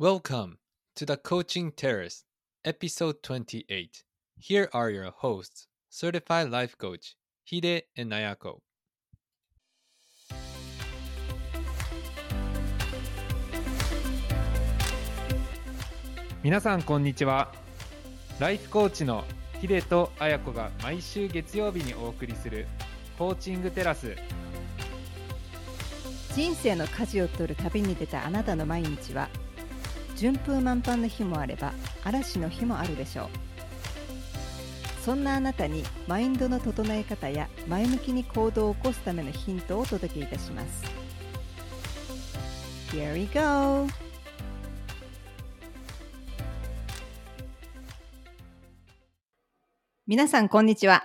Welcome to the Coaching Terrace, episode 28. Here are your hosts, certified life coach Hide and Nayako. 皆さんこんにちはライフコーチのヒデとアヤコが毎週月曜日にお送りするコーチングテラス人生の舵を取る旅に出たあなたの毎日は順風満帆の日もあれば嵐の日もあるでしょう。そんなあなたにマインドの整え方や前向きに行動を起こすためのヒントをお届けいたします。Here we go! 皆さんこんにちは。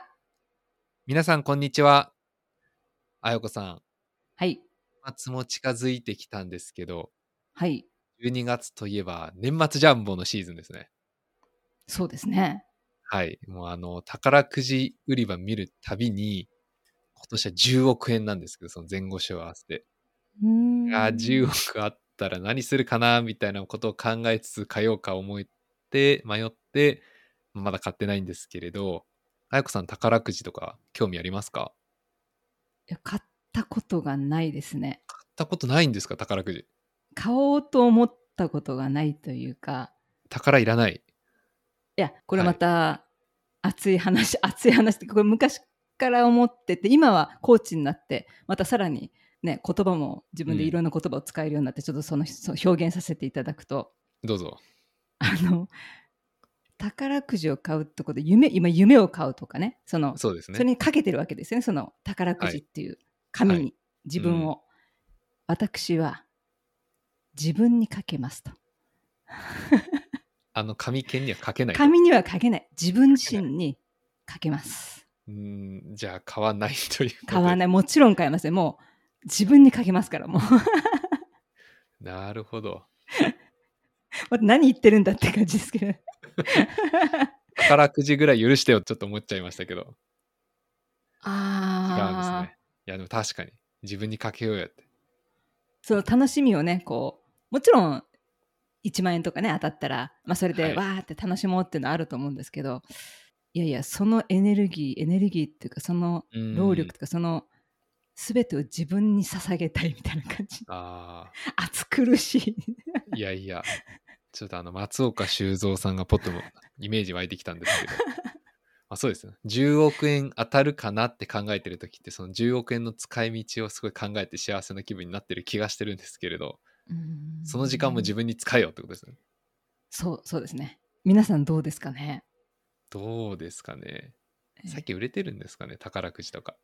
皆さん、こんにちは。あやこさん、はい。末も近づいてきたんですけど、はい12月といえば年末ジャンボのシーズンですね。そうですねはい。もうあの、宝くじ売り場見るたびに、今年は10億円なんですけど、その前後賞合わせて。うーんいやー、10億あったら何するかな、みたいなことを考えつつ、買おうか思って、迷って、まだ買ってないんですけれど、あやこさん、宝くじとか興味ありますか？いや買ったことがないですね買ったことないんですか、宝くじ。買おうと思ったことがないというか。宝いらない。いやこれまた熱い話、熱い話ってこれ昔から思ってて今はコーチになってまたさらにね言葉も自分でいろんな言葉を使えるようになって、ちょっとその表現させていただくと。どうぞ。あの宝くじを買うってことで夢今夢を買うとかね。そのそうですね。それにかけてるわけですよね。その宝くじっていう紙に、はい。自分を、私は自分にかけますと あの、紙券には書けないと。紙にはかけない自分自身にかけますうーん、じゃあ買わないという買わないもちろん買いませんもう自分にかけますからもう なるほど。ま何言ってるんだって感じですけど宝くじぐらい許してよちょっと思っちゃいましたけど。違うんですああ、ね。いや、でも確かに。自分にかけようやって。その楽しみをねこうもちろん1万円とかね当たったら、まあ、それはい。でわーって楽しもうっていうのはあると思うんですけど、い、やいやそのエネルギーエネルギーっていうかそのうん。労力とかその全てを自分に捧げたいみたいな感じ。あ暑苦しい。あ、いやいや、ちょっとあの、松岡修造さんがポッともイメージ湧いてきたんですけど、まあ、そうですね。10億円当たるかなって考えてる時って、その10億円の使い道をすごい考えて幸せな気分になってる気がしてるんですけれど、その時間も自分に使えよってことですね。そうそうですね皆さんどうですかね？どうですかね？えさっき売れてるんですかね、宝くじとか。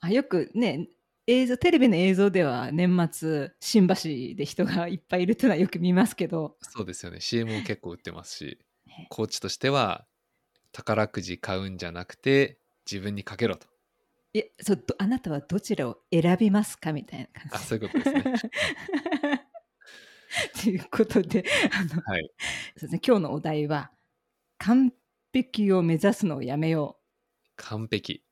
あよくね映像テレビの映像では年末新橋で人がいっぱいいるっていうのはよく見ますけどそうですよね。CM も結構売ってますし ね、コーチとしては、宝くじ買うんじゃなくて、自分にかけろと。いやそうどあなたはどちらを選びますかみたいな感じあ、そういうことですね。ということであの、はい。そうですね、今日のお題は完璧を目指すのをやめよ完璧。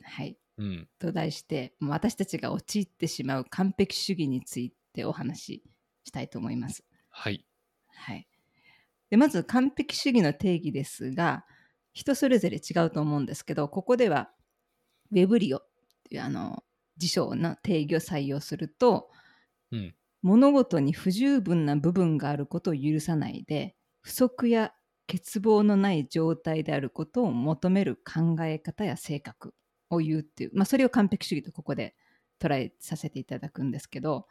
う、はい、うん。と題してもう私たちが陥ってしまう完璧主義についてお話ししたいと思います。はい。はい、でまず完璧主義の定義ですが人それぞれ違うと思うんですけどここではウェブリオっていうあの辞書の定義を採用するとうん。物事に不十分な部分があることを許さないで不足や欠乏のない状態であることを求める考え方や性格を言うっていう、まあ、それを完璧主義とここで捉えさせていただくんですけど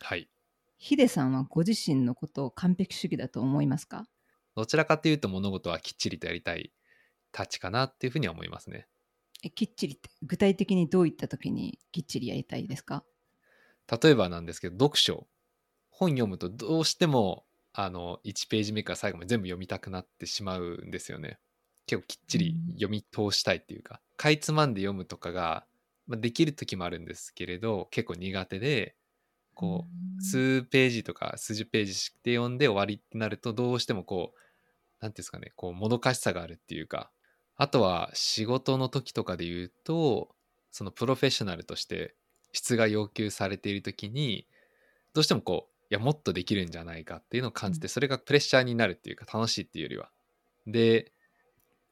はい。ヒデさんはご自身のことを完璧主義だと思いますか？どちらかというと物事はきっちりとやりたいたちかなっていうふうには思いますね。えきっちりって具体的にどういった時にきっちりやりたいですか？例えばなんですけど、読書。本読むとどうしても、あの、1ページ目から最後まで全部読みたくなってしまうんですよね。結構きっちりうん読み通したいっていうか、かいつまんで読むとかが、まあ、できる時もあるんですけれど、結構苦手で、こう、う数ページとか数十ページで読んで終わりってなるとどうしてもこう何ていうんですかねこうもどかしさがあるっていうかあとは仕事の時とかで言うとそのプロフェッショナルとして質が要求されている時にどうしてもこうやもっとできるんじゃないかっていうのを感じて、うん。それがプレッシャーになるっていうか楽しいっていうよりは。で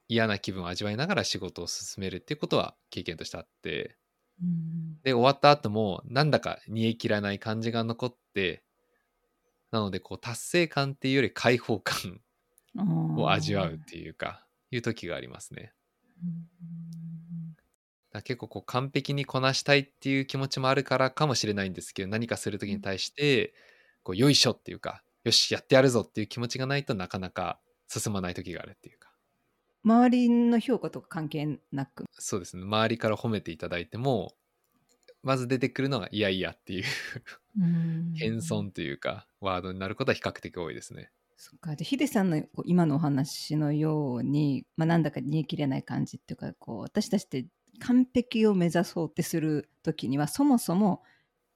嫌な気分を味わいながら仕事を進めるっていうことは経験としてあって。うん。で終わった後もなんだか煮え切らない感じが残ってなのでこう達成感っていうより解放感を味わうっていうかいう時がありますね。だ結構こう完璧にこなしたいっていう気持ちもあるからかもしれないんですけど何かする時に対してこうよいしょっていうかよしやってやるぞっていう気持ちがないとなかなか進まない時があるっていうか。周りの評価とか関係なく？そうですね。周りから褒めていただいてもまず出てくるのがいやいやっていう。謙遜というかワードになることは比較的多いですね。そっか。でヒデさんの今のお話のように、まあ、なんだか煮え切れない感じっていうかこう私たちって完璧を目指そうってする時にはそもそも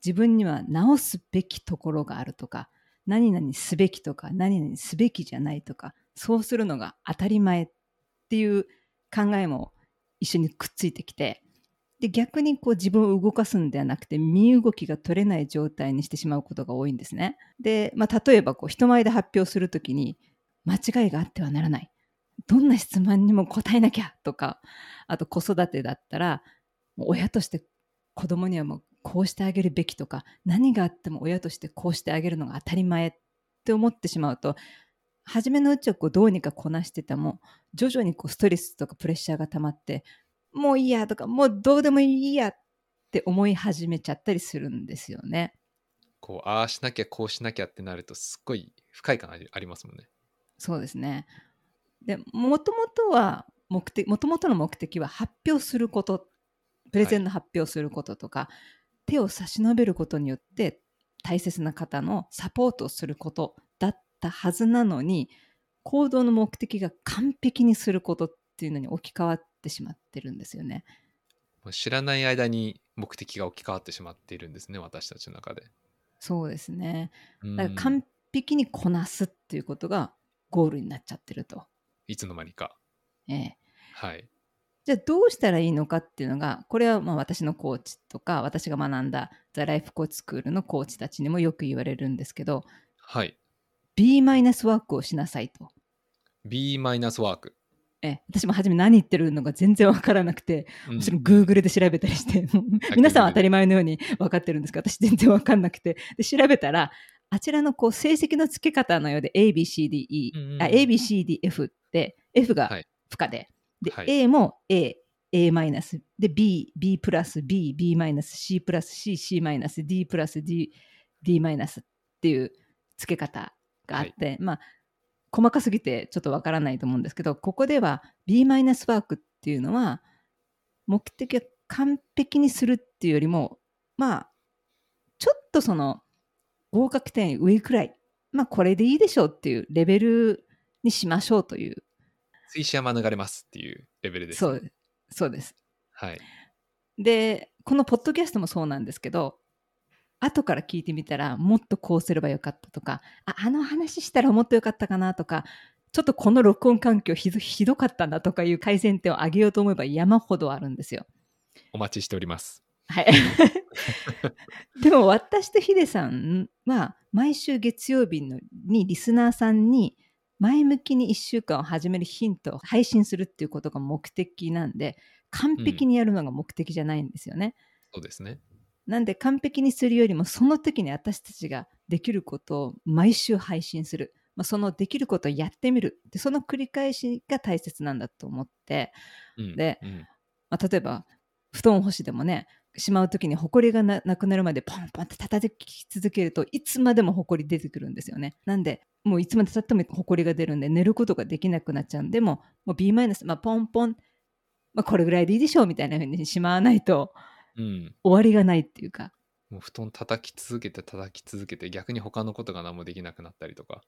自分には直すべきところがあるとか何々すべきとか何々すべきじゃないとかそうするのが当たり前っていう考えも一緒にくっついてきてで逆にこう自分を動かすんではなくて身動きが取れない状態にしてしまうことが多いんですね。で、まあ、例えばこう人前で発表するときに間違いがあってはならないどんな質問にも答えなきゃとかあと子育てだったら親として子供にはもうこうしてあげるべきとか何があっても親としてこうしてあげるのが当たり前って思ってしまうと初めのうちはこうどうにかこなしてても徐々にこうストレスとかプレッシャーが溜まってもういいやとかもうどうでもいいやって思い始めちゃったりするんですよね。こうああしなきゃこうしなきゃってなるとすっごい不快感ありありますもんね。そうですね。でもともとは目的もともとの目的は発表することプレゼンの発表することとか、手を差し伸べることによって大切な方のサポートをすることだったはずなのに行動の目的が完璧にすることっていうのに置き換わってしまってるんですよね。もう知らない間に目的が置き換わってしまっているんですね私たちの中で。そうですね。うんだから完璧にこなすっていうことがゴールになっちゃってると。いつの間にか。ええはい。じゃあどうしたらいいのかっていうのがこれはまあ私のコーチとか私が学んだザ・ライフコーチスクールのコーチたちにもよく言われるんですけどはい。B マイナスワークをしなさいと。B マイナスワーク。え私も初め何言ってるのが全然わからなくて、うん。もちろん Google で調べたりして、皆さんは当たり前のように分かってるんですけど、私全然わかんなくて、で調べたら、あちらのこう成績の付け方のようで ABCDE、うん ABCDF って F がはい。負荷で、で、はい。A も A、A マイナス、で B、B プラス B、B マイナス、C プラス C、C マイナス、D プラス D、D マイナスっていう付け方があって、まあ細かすぎてちょっとわからないと思うんですけどここでは B マイナスワークっていうのは目的は完璧にするっていうよりもまあちょっとその合格点上くらいまあこれでいいでしょうっていうレベルにしましょうという追試は免れますっていうレベルです。そうそうですはい。でこのポッドキャストもそうなんですけど後から聞いてみたらもっとこうすればよかったとかああの話したらもっとよかったかなとかちょっとこの録音環境ひどひどかったなとかいう改善点を上げようと思えば山ほどあるんですよ。お待ちしております。はい、でも私とヒデさんは毎週月曜日のにリスナーさんに前向きに1週間を始めるヒントを配信するっていうことが目的なんで完璧にやるのが目的じゃないんですよね。そうですね。なんで完璧にするよりもその時に私たちができることを毎週配信する、まあ、そのできることをやってみる。でその繰り返しが大切なんだと思って、うん、でうん。まあ、例えば布団干しでもねしまう時にホコリがななくなるまでポンポンって叩き続けるといつまでもホコリ出てくるんですよね。なんでもういつまでたってもホコリが出るんで寝ることができなくなっちゃうんでもうもう B マイナス、まあ、ポンポン、まあ、これぐらいでいいでしょうみたいな風にしまわないとうん。終わりがないっていうかもう布団叩き続けて叩き続けて逆に他のことが何もできなくなったりとか、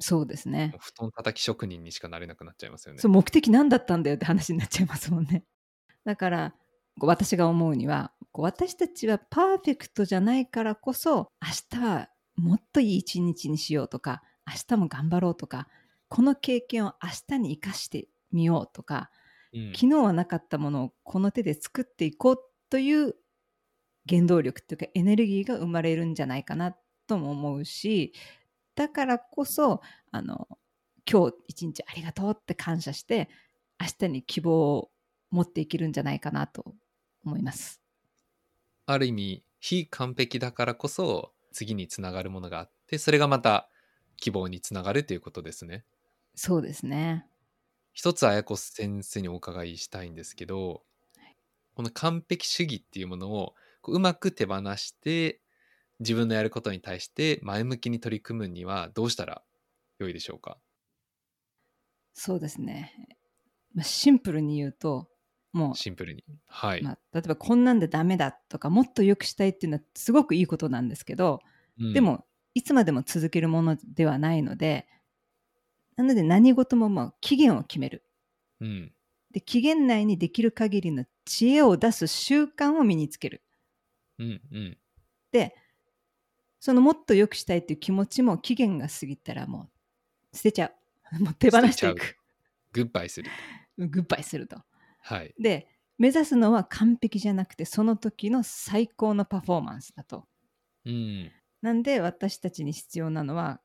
そうですね布団叩き職人にしかなれなくなっちゃいますよね。そう目的何だったんだよって話になっちゃいますもんね。だから私が思うにはこう私たちはパーフェクトじゃないからこそ明日はもっといい一日にしようとか明日も頑張ろうとかこの経験を明日に生かしてみようとかうん昨日はなかったものをこの手で作っていこうという原動力っていうかエネルギーが生まれるんじゃないかなととも思うしだからこそあの今日一日ありがとうって感謝して明日に希望を持っていけるんじゃないかなと思います。ある意味非完璧だからこそ次につながるものがあってそれがまた希望につながるということですね。そうですね。一つ綾子先生にお伺いしたいんですけどこの完璧主義っていうものをこううまく手放して自分のやることに対して前向きに取り組むにはどうしたら良いでしょうか？そうですね。まあ、シンプルに言うともうシンプルに。はい。まあ、例えばこんなんでダメだとかもっと良くしたいっていうのはすごくいいことなんですけど、うんで、もいつまでも続けるものではないのでなので何事もまあ期限を決めるうん。で期限内にできる限りの知恵を出す習慣を身につけるうん。うん。でそのもっと良くしたいっていう気持ちも期限が過ぎたらもう捨てちゃう もう手放していくグッバイする。グッバイするとはい。で目指すのは完璧じゃなくてその時の最高のパフォーマンスだとうん。なんで私たちに必要なのは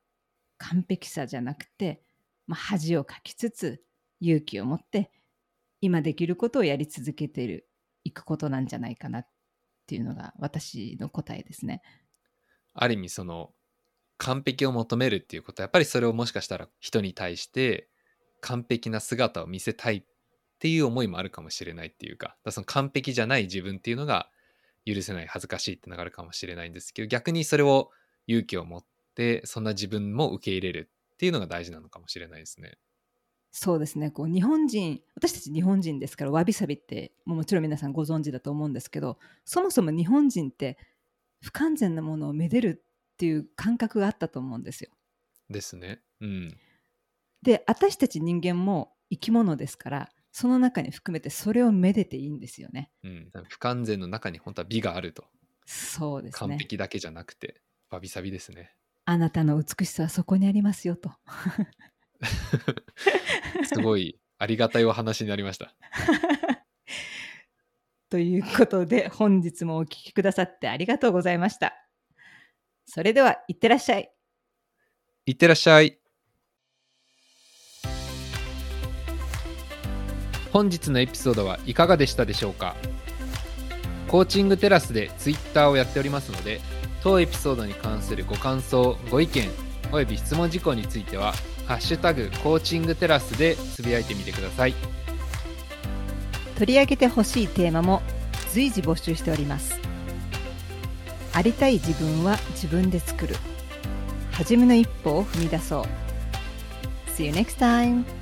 完璧さじゃなくて、まあ、恥をかきつつ勇気を持って今できることをやり続けているいくことなんじゃないかなっていうのが私の答えですね。ある意味その完璧を求めるっていうことはやっぱりそれをもしかしたら人に対して完璧な姿を見せたいっていう思いもあるかもしれないっていうかだその完璧じゃない自分っていうのが許せない恥ずかしいってのがあるかもしれないんですけど逆にそれを勇気を持ってそんな自分も受け入れるっていうのが大事なのかもしれないですね。そうですねこう日本人私たち日本人ですからわびさびってもちろん皆さんご存知だと思うんですけどそもそも日本人って不完全なものをめでるっていう感覚があったと思うんですよ。ですね。うん。で私たち人間も生き物ですからその中に含めてそれをめでていいんですよね。うん、不完全の中に本当は美があるとそうです完ね。璧だけじゃなくてわびさびですね。あなたの美しさはそこにありますよと。すごいありがたいお話になりました。ということで本日もお聞きくださってありがとうございました。それではいってらっしゃい。いってらっしゃい。本日のエピソードはいかがでしたでしょうか？コーチングテラスでツイッターをやっておりますので当エピソードに関するご感想ご意見および質問事項については「ハッシュタグコーチングテラス」でつぶやいてみてください取り上げてほしいテーマも随時募集しております。ありたい自分は自分で作る。初めの一歩を踏み出そう。See you next time!